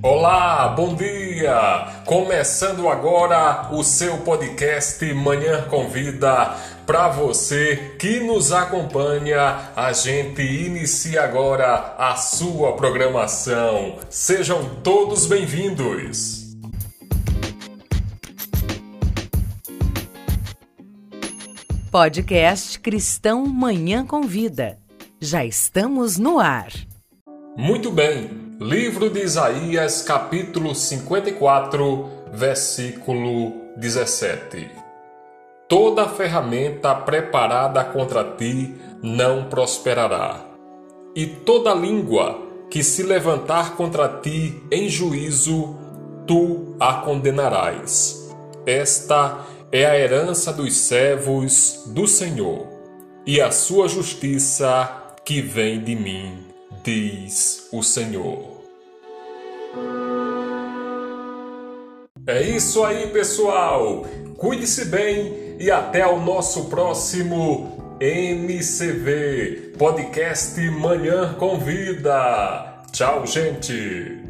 Olá, bom dia! Começando agora o seu podcast Manhã Convida. Para você que nos acompanha, a gente inicia agora a sua programação. Sejam todos bem-vindos! Podcast Cristão Manhã Convida. Já estamos no ar. Muito bem. Livro de Isaías, capítulo 54, versículo 17. Toda ferramenta preparada contra ti não prosperará, e toda língua que se levantar contra ti em juízo, tu a condenarás. Esta é a herança dos servos do Senhor, e a sua justiça que vem de mim, diz o Senhor. É isso aí, pessoal! Cuide-se bem e até o nosso próximo MCV Podcast Manhã Convida. Tchau, gente!